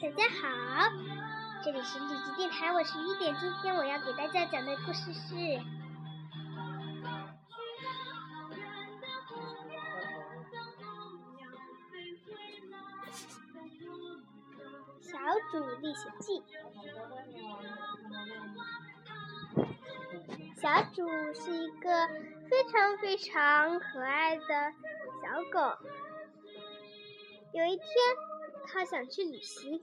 大家好，这里是荔枝电台，我是雨点。今天我要给大家讲的故事是《小主历险记》。小主是一个非常非常可爱的小狗。有一天，它想去旅行。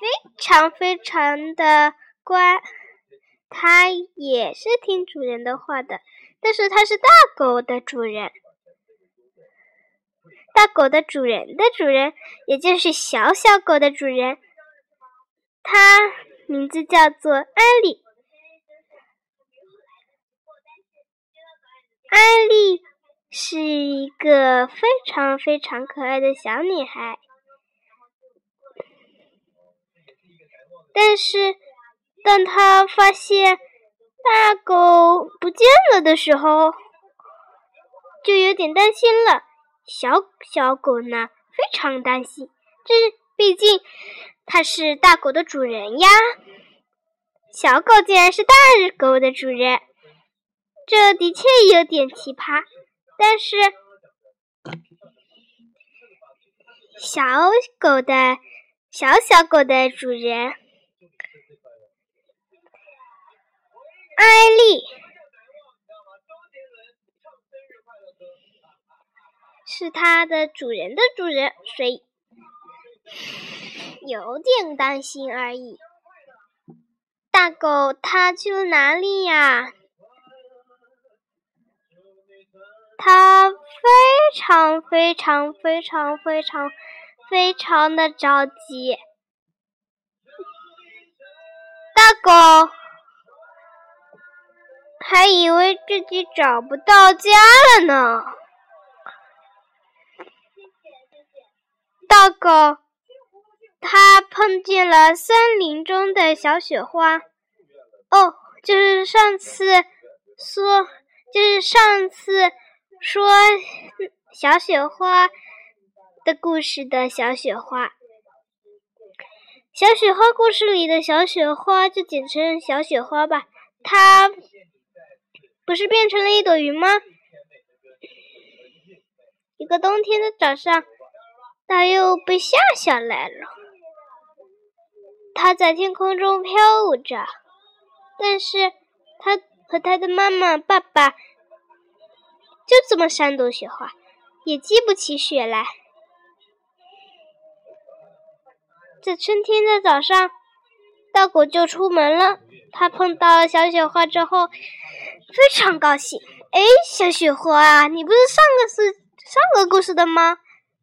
非常非常的乖，它也是听主人的话的。但是它是大狗的主人，大狗的主人的主人，也就是小小狗的主人，它名字叫做安利。安利是一个非常非常可爱的小女孩。但是，当他发现大狗不见了的时候，就有点担心了。小小狗呢，非常担心，这毕竟它是大狗的主人呀。小狗竟然是大狗的主人，这的确有点奇葩。但是，小狗的小小狗的主人。艾丽是它的主人的主人，所以有点担心而已。大狗它去了哪里呀？它非常非常非常非常非常的着急。大狗。还以为自己找不到家了呢。大狗，它碰见了森林中的小雪花。哦，就是上次说，就是上次说小雪花的故事的小雪花。小雪花故事里的小雪花，就简称小雪花吧。它。不是变成了一朵云吗？一个冬天的早上，它又被下下来了。它在天空中飘舞着，但是它和它的妈妈、爸爸就这么山朵雪花，也积不起雪来。在春天的早上，大狗就出门了。它碰到小雪花之后。非常高兴，哎，小雪花，你不是上个是上个故事的吗？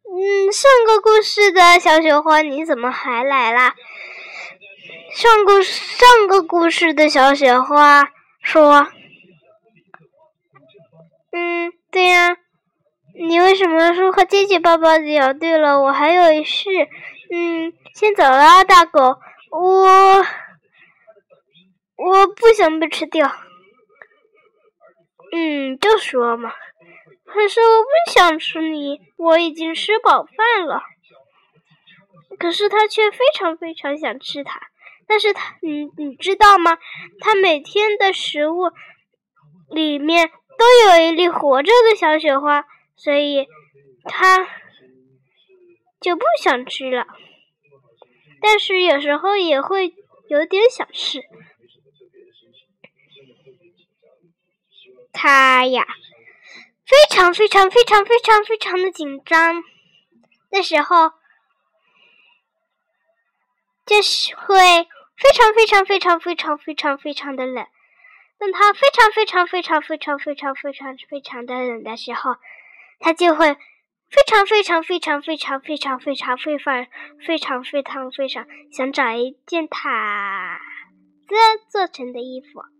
嗯，上个故事的小雪花，你怎么还来啦？上个上个故事的小雪花说：“嗯，对呀，你为什么说和结结巴巴的？对了，我还有事，嗯，先走了，大狗，我我不想被吃掉。”嗯，就说嘛。可是我不想吃你，我已经吃饱饭了。可是他却非常非常想吃它。但是他，你你知道吗？他每天的食物里面都有一粒活着的小雪花，所以他就不想吃了。但是有时候也会有点想吃。他呀，非常非常非常非常非常的紧张。那时候，就是会非常非常非常非常非常非常的冷。当他非常非常非常非常非常非常非常的冷的时候，他就会非常非常非常非常非常非常非常非常非常非常想找一件毯子做成的衣服。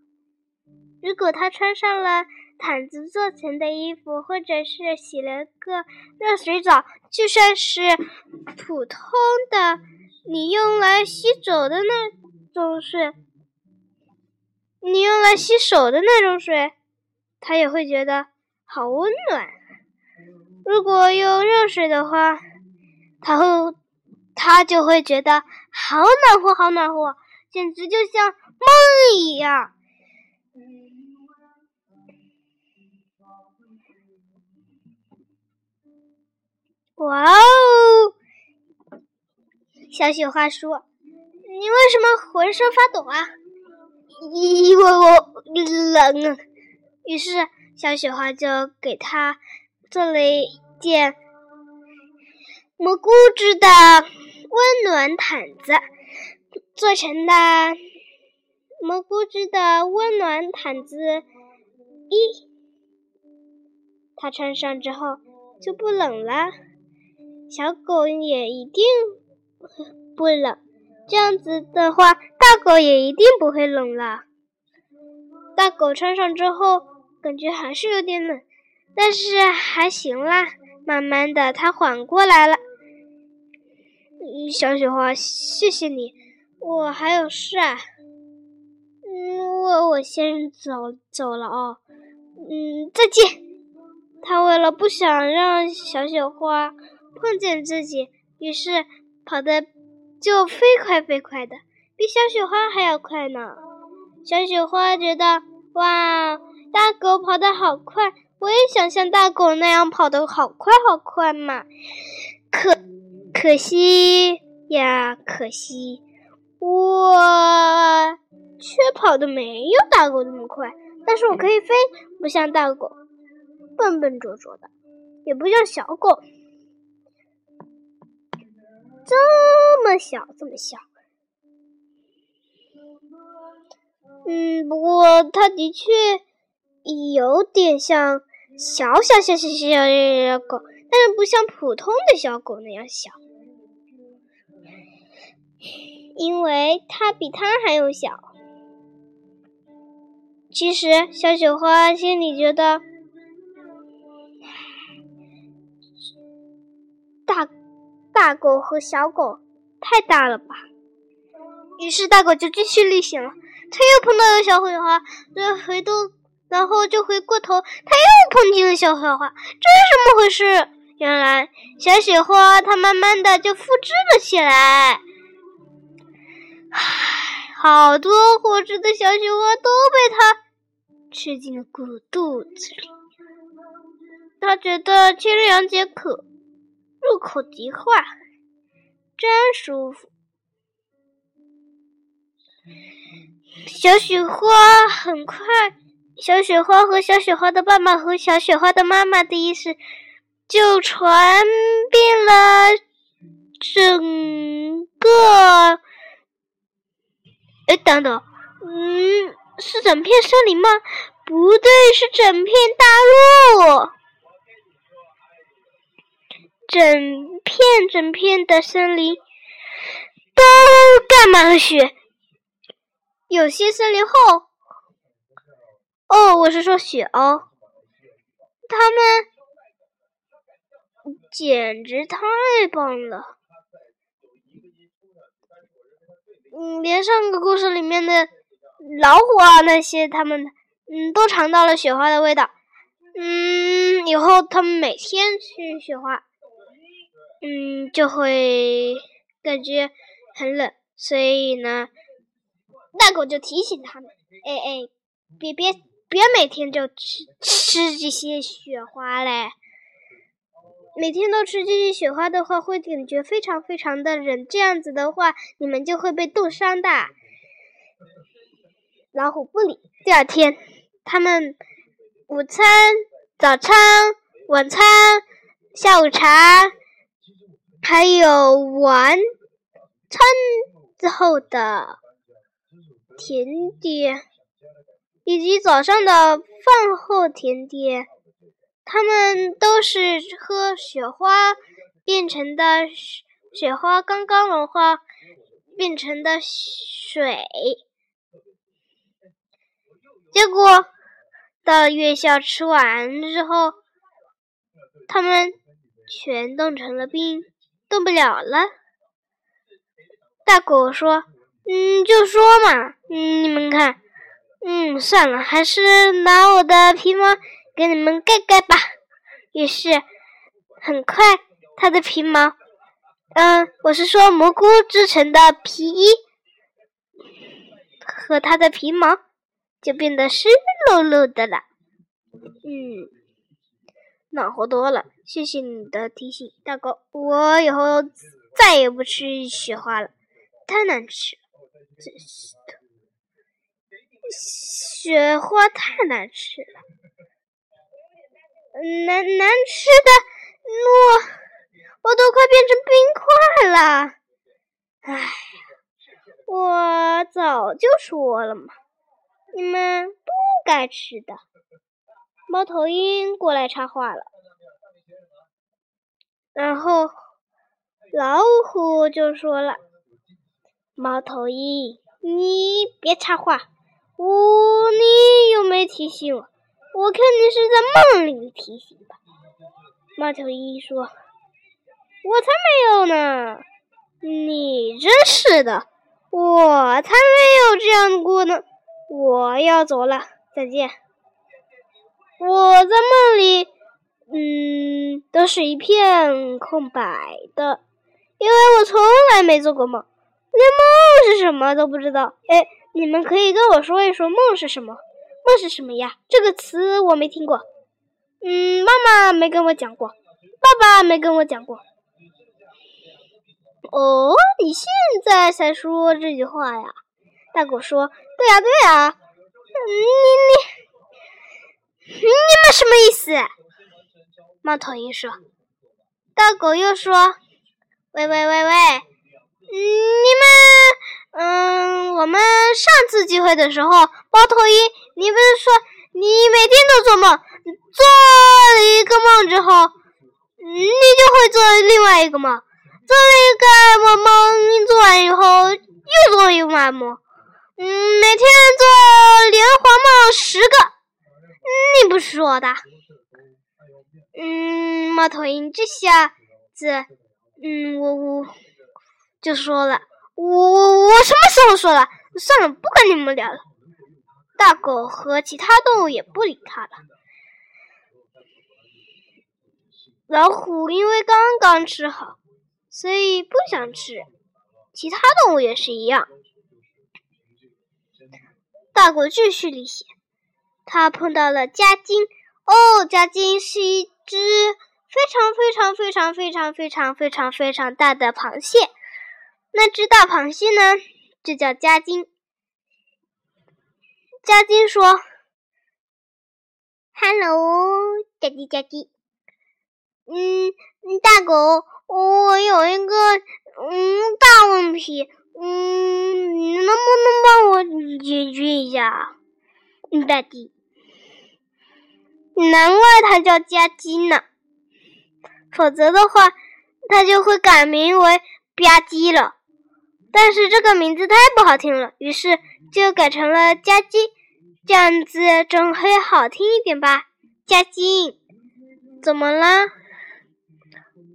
如果他穿上了毯子做成的衣服，或者是洗了个热水澡，就算是普通的你用来洗手的那种水，你用来洗手的那种水，他也会觉得好温暖。如果用热水的话，他会他就会觉得好暖和，好暖和，简直就像梦一样。哇哦！小雪花说：“你为什么浑身发抖啊？”因为我冷。于是小雪花就给他做了一件蘑菇织的温暖毯子，做成的蘑菇织的温暖毯子一，他穿上之后就不冷了。小狗也一定不冷，这样子的话，大狗也一定不会冷了。大狗穿上之后，感觉还是有点冷，但是还行啦。慢慢的，它缓过来了。小雪花，谢谢你，我还有事啊。嗯，我我先走走了哦。嗯，再见。他为了不想让小雪花。碰见自己，于是跑得就飞快飞快的，比小雪花还要快呢。小雪花觉得，哇，大狗跑得好快，我也想像大狗那样跑得好快好快嘛。可可惜呀，可惜，我却跑得没有大狗那么快。但是我可以飞，不像大狗笨笨拙拙的，也不像小狗。这么小，这么小，嗯，不过它的确有点像小小小小小小狗，但是不像普通的小狗那样小，因为它比它还要小。其实小雪花心里觉得大。大狗和小狗太大了吧？于是大狗就继续历险了。它又碰到了小雪花，再回头，然后就回过头，它又碰见了小雪花。这是怎么回事？原来小雪花它慢慢的就复制了起来。唉，好多活着的小雪花都被它吃进了骨肚子里。他觉得清凉解渴。入口即化，真舒服。小雪花很快，小雪花和小雪花的爸爸和小雪花的妈妈的意思就传遍了整个……哎，等等，嗯，是整片森林吗？不对，是整片大陆。整片整片的森林都盖满了雪，有些森林后。哦，我是说雪哦，他们简直太棒了。嗯，连上个故事里面的老虎啊那些，他们嗯都尝到了雪花的味道。嗯，以后他们每天去雪花。嗯，就会感觉很冷，所以呢，大狗就提醒他们：“哎哎，别别别，每天就吃吃这些雪花嘞！每天都吃这些雪花的话，会感觉非常非常的冷。这样子的话，你们就会被冻伤的。”老虎不理。第二天，他们午餐、早餐、晚餐、下午茶。还有晚餐之后的甜点，以及早上的饭后甜点，他们都是喝雪花变成的，雪花刚刚融化变成的水。结果到了月校吃完之后，他们全冻成了冰，动不了了。大狗说：“嗯，就说嘛，嗯，你们看。”嗯，算了，还是拿我的皮毛给你们盖盖吧。于是，很快，它的皮毛，嗯，我是说蘑菇制成的皮衣和它的皮毛就变得湿漉漉的了。嗯，暖和多了。谢谢你的提醒，大哥。我以后再也不吃雪花了，太难吃了，真是的。雪花太难吃了，难难吃的我我都快变成冰块了。哎呀，我早就说了嘛，你们不该吃的。猫头鹰过来插话了，然后老虎就说了：“猫头鹰，你别插话。”我，你又没提醒我？我看你是在梦里提醒吧。猫头鹰说：“我才没有呢！你真是的，我才没有这样过呢。我要走了，再见。我在梦里，嗯，都是一片空白的，因为我从来没做过梦，连梦是什么都不知道。哎。”你们可以跟我说一说梦是什么？梦是什么呀？这个词我没听过。嗯，妈妈没跟我讲过，爸爸没跟我讲过。哦，你现在才说这句话呀？大狗说：“对呀，对呀。”你你你们什么意思？猫头鹰说。大狗又说：“喂喂喂喂，你们。”嗯，我们上次聚会的时候，猫头鹰，你不是说你每天都做梦，做了一个梦之后，你就会做另外一个梦，做了一个梦梦，做完以后又做一个梦，嗯，每天做连环梦十个，说的？嗯，猫头鹰这下子，嗯，我我就说了。我我我什么时候说了？算了，不跟你们聊了。大狗和其他动物也不理他了。老虎因为刚刚吃好，所以不想吃。其他动物也是一样。大狗继续历险，他碰到了加金。哦，加金是一只非常非常非常非常非常非常非常大的螃蟹。那只大螃蟹呢，就叫加金。加金说：“Hello，加鸡加鸡。嗯，大狗，我有一个嗯大问题，嗯，你能不能帮我解决一下？嗯，大鸡。难怪它叫加鸡呢，否则的话，它就会改名为吧唧了。”但是这个名字太不好听了，于是就改成了加金，这样子总会好听一点吧？加金，怎么啦？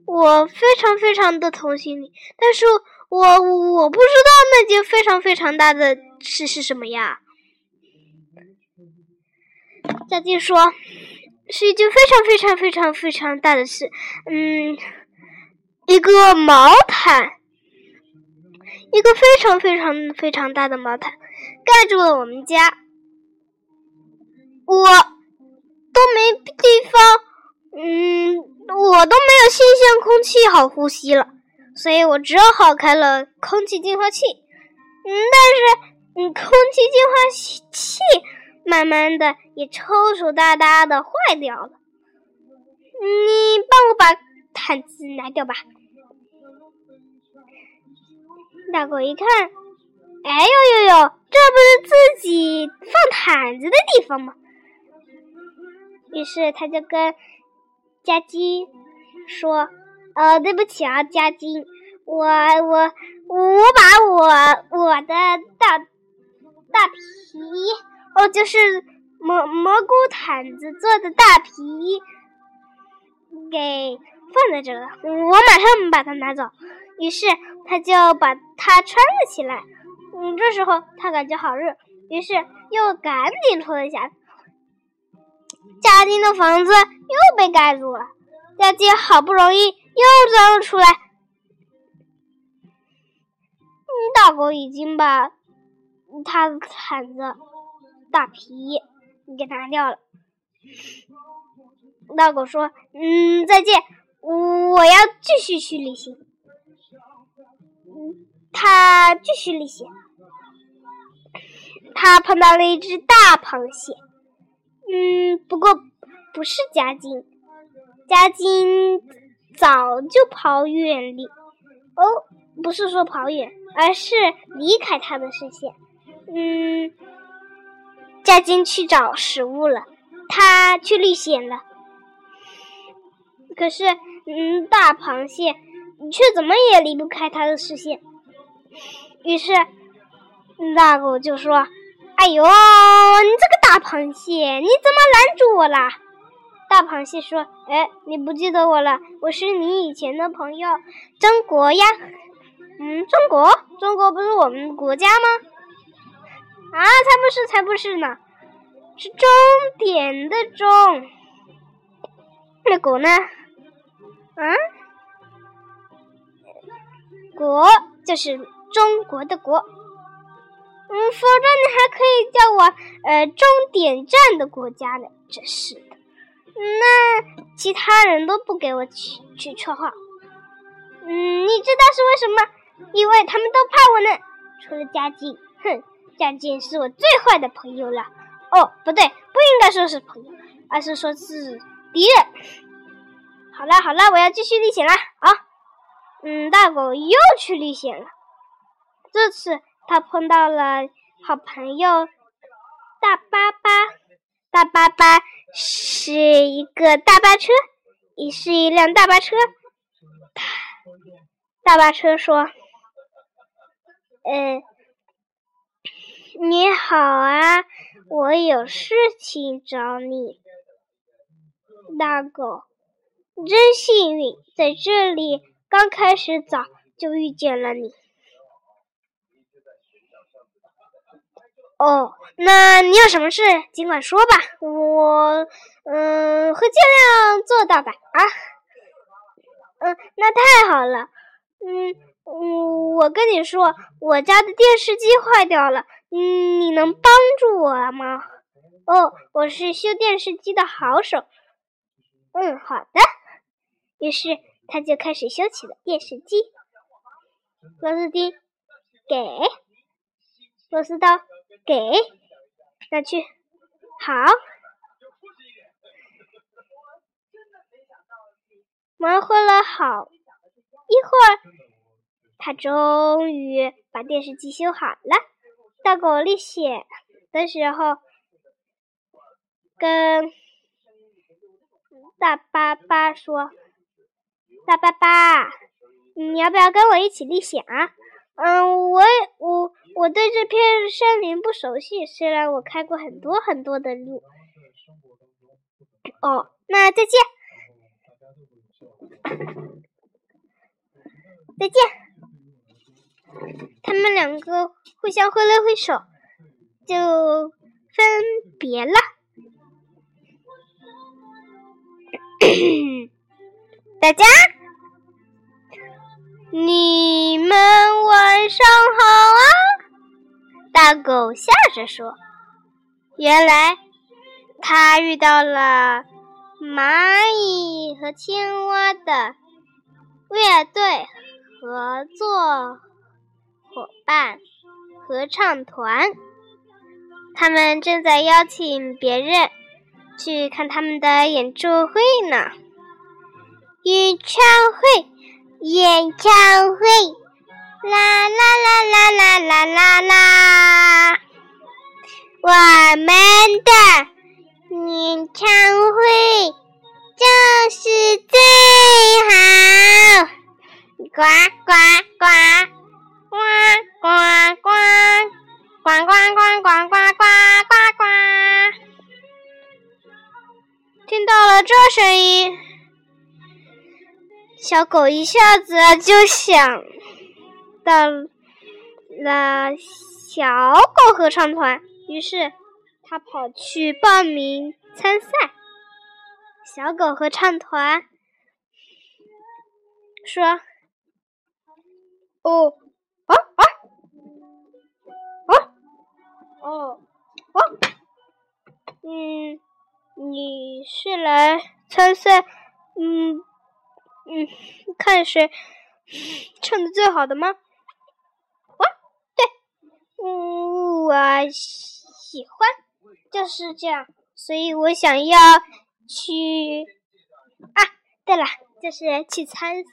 我非常非常的同情你，但是我我不知道那件非常非常大的事是什么呀？加金说，是一件非常非常非常非常大的事，嗯，一个毛毯。一个非常非常非常大的毛毯盖住了我们家，我都没地方，嗯，我都没有新鲜空气好呼吸了，所以我只好开了空气净化器。嗯，但是，嗯，空气净化器慢慢的也抽抽搭搭的坏掉了。你帮我把毯子拿掉吧。大狗一看，哎呦呦呦，这不是自己放毯子的地方吗？于是他就跟家鸡说：“呃，对不起啊，家鸡，我我我把我我的大大皮哦，就是蘑蘑菇毯子做的大皮衣给放在这了，我马上把它拿走。”于是他就把它穿了起来。嗯，这时候他感觉好热，于是又赶紧脱了下。家丁的房子又被盖住了，家丁好不容易又钻了出来。大狗已经把他的毯子大皮你给拿掉了。大狗说：“嗯，再见，我要继续去旅行。”他继续旅行，他碰到了一只大螃蟹。嗯，不过不是夹金，夹金早就跑远离。哦，不是说跑远，而是离开他的视线。嗯，夹金去找食物了，他去历险了。可是，嗯，大螃蟹却怎么也离不开他的视线。于是，大狗就说：“哎呦，你这个大螃蟹，你怎么拦住我啦？”大螃蟹说：“哎，你不记得我了？我是你以前的朋友，中国呀。嗯，中国，中国不是我们国家吗？啊，才不是，才不是呢，是终点的终。那狗呢？嗯，国就是。”中国的国，嗯，否则你还可以叫我呃终点站的国家呢。真是的，那其他人都不给我取取绰号。嗯，你知道是为什么？因为他们都怕我呢。除了嘉靖，哼，将军是我最坏的朋友了。哦，不对，不应该说是朋友，而是说是敌人。好了好了，我要继续历险了啊！嗯，大狗又去历险了。这次他碰到了好朋友大巴巴，大巴巴是一个大巴车，也是一辆大巴车。大巴车说：“嗯，你好啊，我有事情找你。”大狗真幸运，在这里刚开始早就遇见了你。哦，那你有什么事，尽管说吧，我嗯会尽量做到的啊。嗯，那太好了。嗯嗯，我跟你说，我家的电视机坏掉了，你能帮助我吗？哦，我是修电视机的好手。嗯，好的。于是他就开始修起了电视机。螺丝钉，给。螺丝刀。给，拿去，好。忙活了好一会儿，他终于把电视机修好了。大狗历险的时候，跟大巴巴说：“大巴巴，你要不要跟我一起历险啊？”嗯，我我我对这片森林不熟悉，虽然我开过很多很多的路。哦，那再见，再见。他们两个互相挥了挥手，就分别了。大家。你们晚上好啊！大狗笑着说：“原来他遇到了蚂蚁和青蛙的乐队合作伙伴合唱团，他们正在邀请别人去看他们的演唱会呢。演唱会。”演唱会，啦啦啦啦啦啦啦啦！我们的演唱会就是最好。呱呱呱，呱呱呱，呱呱呱呱呱呱呱呱。听到了这声音，小狗一下子就想到了小狗合唱团，于是它跑去报名参赛。小狗合唱团说。哦，哦，哦，嗯，你是来参赛，嗯嗯，看谁唱的最好的吗？啊，对，嗯，我喜欢，就是这样，所以我想要去啊，对了，就是去参赛。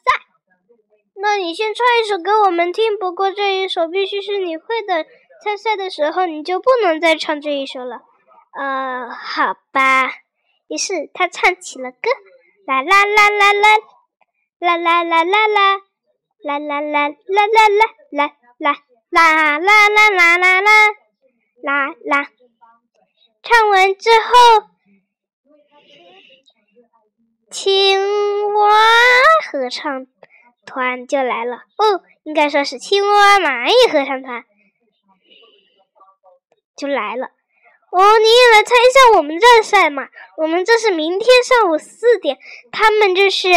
那你先唱一首给我们听，不过这一首必须是你会的。参赛的时候你就不能再唱这一首了。呃，好吧。于是他唱起了歌，啦啦啦啦啦，啦啦啦啦啦，啦啦啦啦啦啦啦啦啦啦啦啦啦啦啦。唱完之后，青蛙合唱。团就来了哦，应该说是青蛙蚂蚁合唱团就来了哦，你也来参加我们这赛嘛？我们这是明天上午四点，他们这是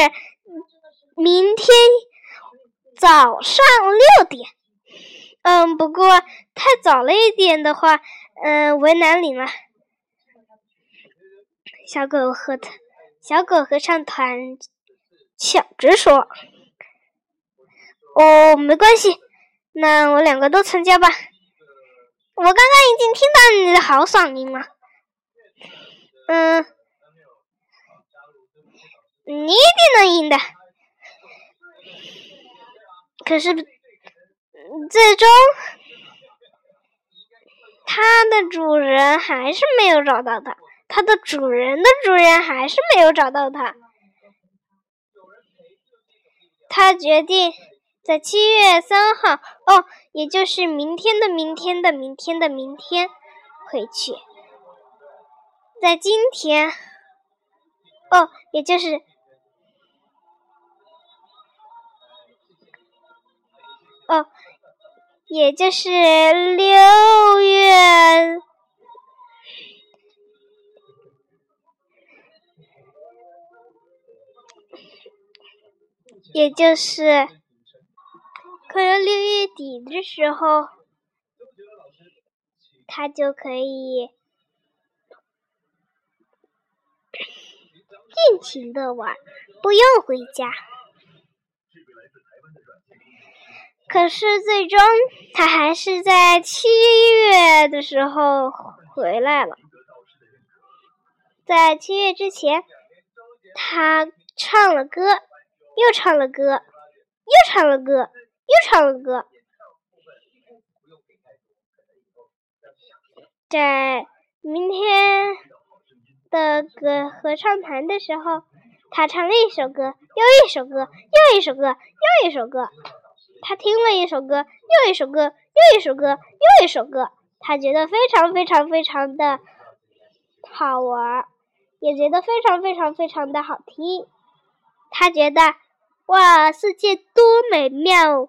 明天早上六点。嗯，不过太早了一点的话，嗯，为难你了。小狗合唱，小狗合唱团抢着说。哦，没关系，那我两个都参加吧。我刚刚已经听到你的好嗓音了，嗯，你一定能赢的。可是，最终，它的主人还是没有找到它，它的主人的主人还是没有找到它，他决定。在七月三号，哦，也就是明天的明天的明天的明天回去。在今天，哦，也就是，哦，也就是六月，也就是。可能六月底的时候，他就可以尽情的玩，不用回家。可是最终，他还是在七月的时候回来了。在七月之前，他唱了歌，又唱了歌，又唱了歌。又唱了歌，在明天的歌合唱团的时候，他唱了一首歌，又一首歌，又一首歌，又一首歌。他听了一首歌，又一首歌，又一首歌，又一首歌。他觉得非常非常非常的好玩，也觉得非常非常非常的好听。他觉得，哇，世界多美妙！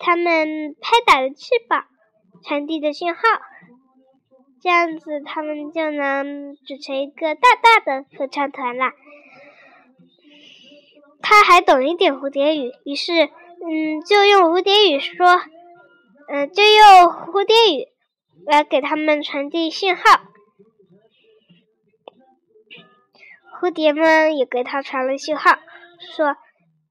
他们拍打着翅膀，传递着讯号，这样子他们就能组成一个大大的合唱团了。他还懂一点蝴蝶语，于是，嗯，就用蝴蝶语说，嗯，就用蝴蝶语来给他们传递信号。蝴蝶们也给他传了信号，说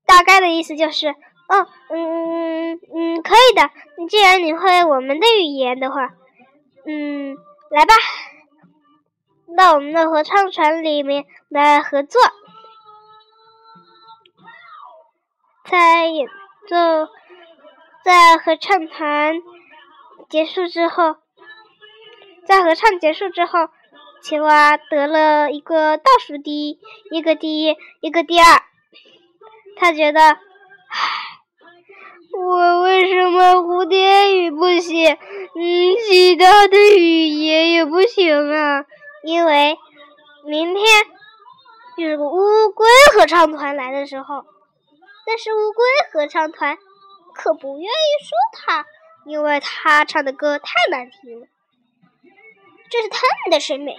大概的意思就是，哦，嗯嗯，可以的。既然你会我们的语言的话，嗯，来吧，到我们的合唱团里面来合作。在演奏，在合唱团结束之后，在合唱结束之后，青蛙得了一个倒数第一，一个第一，一个第二。他觉得，唉，我为什么蝴蝶语不行？嗯，其他的语言也不行啊？因为明天有个乌龟合唱团来的时候。但是乌龟合唱团可不愿意说他，因为他唱的歌太难听了。这是他们的审美。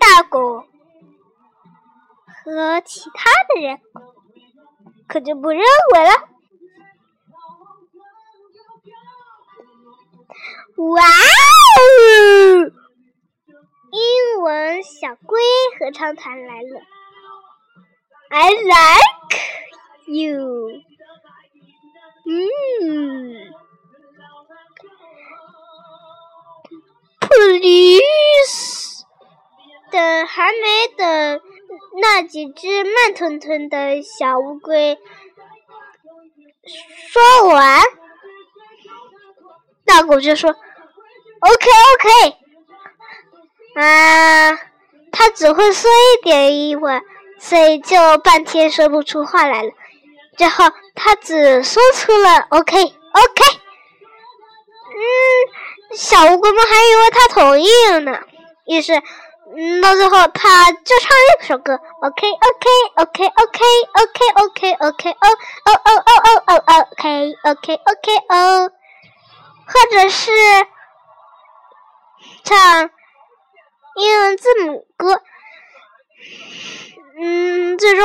大狗和其他的人可就不认为了。哇哦！英文小龟合唱团来了。I like。You，嗯，Please，等还没等那几只慢吞吞的小乌龟说完，大狗就说：“OK，OK。”啊，他只会说一点英文，所以就半天说不出话来了。最后，他只说出了 “OK OK”。嗯，小乌龟们还以为他同意了呢。于是，到最后，他就唱一首歌：“OK OK OK OK OK OK OK O O O O O O OK OK OK O”，或者是唱英文字母歌。嗯，最终。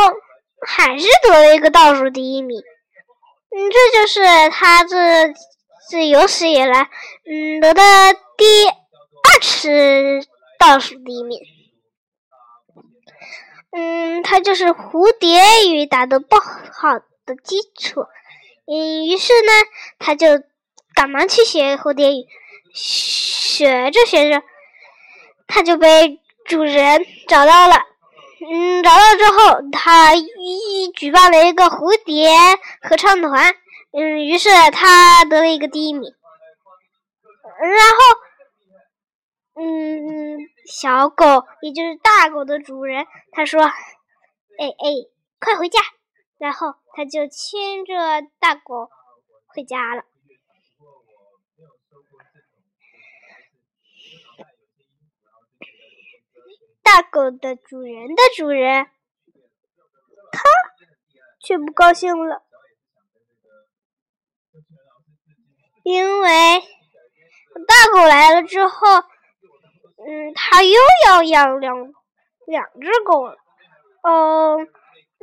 还是得了一个倒数第一名，嗯，这就是他这这有史以来，嗯，得的第二次倒数第一名。嗯，他就是蝴蝶语打得不好的基础，嗯，于是呢，他就赶忙去学蝴蝶语，学着学着，他就被主人找到了。嗯，找到之后，他一举办了一个蝴蝶合唱团。嗯，于是他得了一个第一名。然后，嗯，小狗也就是大狗的主人，他说：“哎哎，快回家！”然后他就牵着大狗回家了。大狗的主人的主人，他却不高兴了，因为大狗来了之后，嗯，他又要养两两只狗了。哦，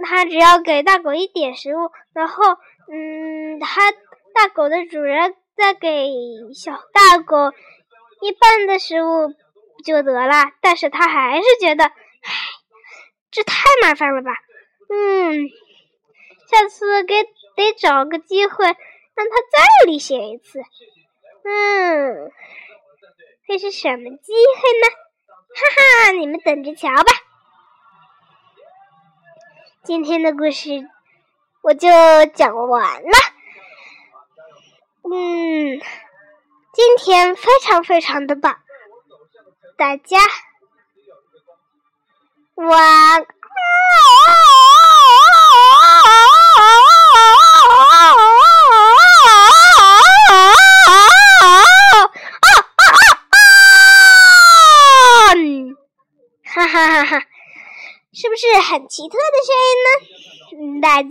他只要给大狗一点食物，然后，嗯，他大狗的主人再给小大狗一半的食物。就得了，但是他还是觉得，唉，这太麻烦了吧？嗯，下次给得找个机会让他再历险一次。嗯，会是什么机会呢？哈哈，你们等着瞧吧。今天的故事我就讲完了。嗯，今天非常非常的棒。大家晚。哈哈哈哈，是不是很奇特的声音呢？大家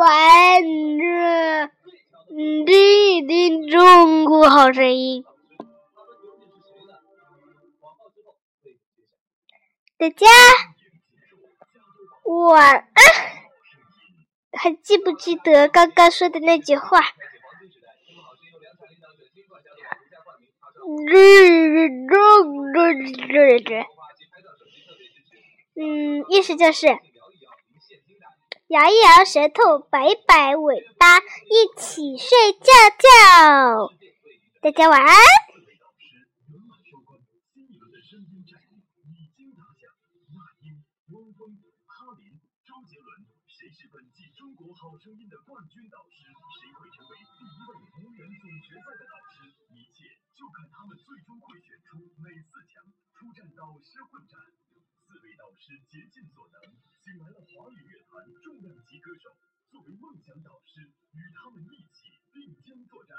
晚着，听听中国好声音。大家晚安，还记不记得刚刚说的那句话？嗯，意思就是摇一摇舌头，摆一摆尾巴，一起睡觉觉。大家晚安。好声音的冠军导师，谁会成为第一位无缘总决赛的导师？一切就看他们最终会选出哪四强出战导师混战。四位导师竭尽所能，请来了华语乐坛重量级歌手，作为梦想导师，与他们一起并肩作战。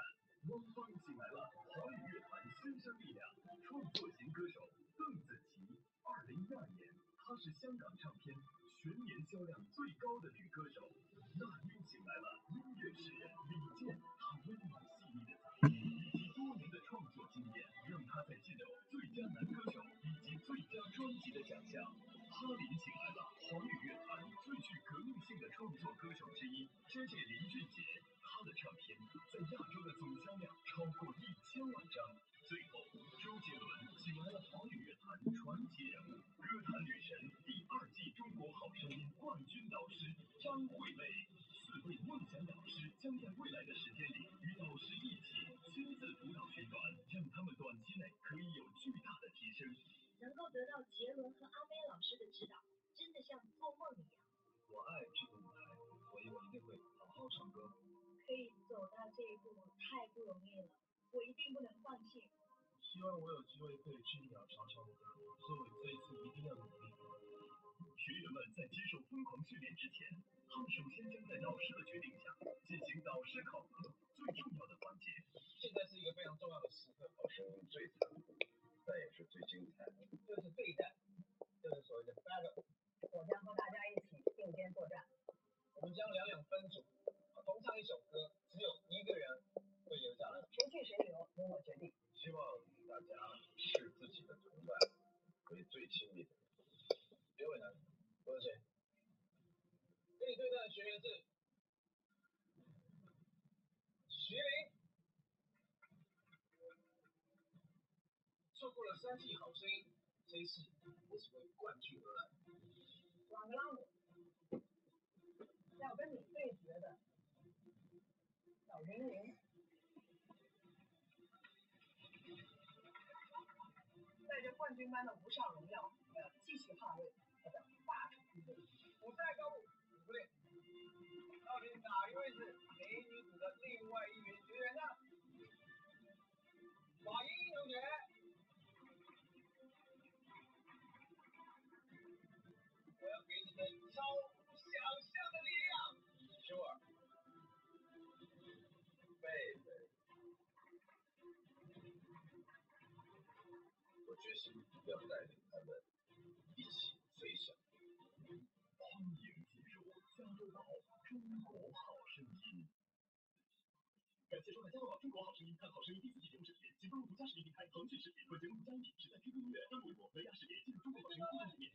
汪峰请来了华语乐坛新生力量，创作型歌手邓紫棋。二零一二年，她是香港唱片全年销量最高的女歌手。那英请来了音乐诗人李健，他温暖细腻的嗓音以及多年的创作经验，让他在进入最佳男歌手以及最佳专辑的奖项。哈林请来了华语乐坛最具革命性的创作歌手之一，谢谢林俊杰，他的唱片在亚洲的总销量超过一千万张。最后，周杰伦请来了华语乐坛传奇人物，歌坛女神，第二季中国好声音冠军导师张惠妹。四位梦想导师将在未来的时间里与导师一起亲自辅导宣传，让他们短期内可以有巨大的提升。能够得到杰伦和阿妹老师的指导，真的像做梦一样。我爱这个舞台，所以我一定会好好唱歌。可以走到这一步太不容易了，我一定不能放弃。希望我有机会可以去鸟巢唱歌，所以这一次一定要努力。学员们在接受疯狂训练之前。他们首先将在导师的决定下进行导师考核，最重要的环节。现在是一个非常重要的时刻，好声音最残酷，但也是最精彩。就是对战，就是所谓的 battle。我将和大家一起并肩作战。我们将两两分组，同唱一首歌，只有一个人会留下来。谁去谁留，由我决定。希望大家视自己的同伴为最亲密的。别为难，多谢。跟你对战的学员是徐林，错过了三季好声音，这一次我是为冠军而来。瓦格拉姆，要跟你对决的小玲玲，带着军般的无上荣耀，我要继续捍卫他的霸主地位。我在高度。到底哪一位是美女组的另外一名学员呢？马英英同学，我要给你们超乎想象的力量。秋儿，要带领他们一起飞翔。欢迎进入加州岛中国好声音。感谢收看加州岛中国好声音，看好声音。第四季节目视频，请登录独家视频平台腾讯视频。本节目独家音。频只在 QQ 音。乐、登录微博、微亚视频进入中国好声音。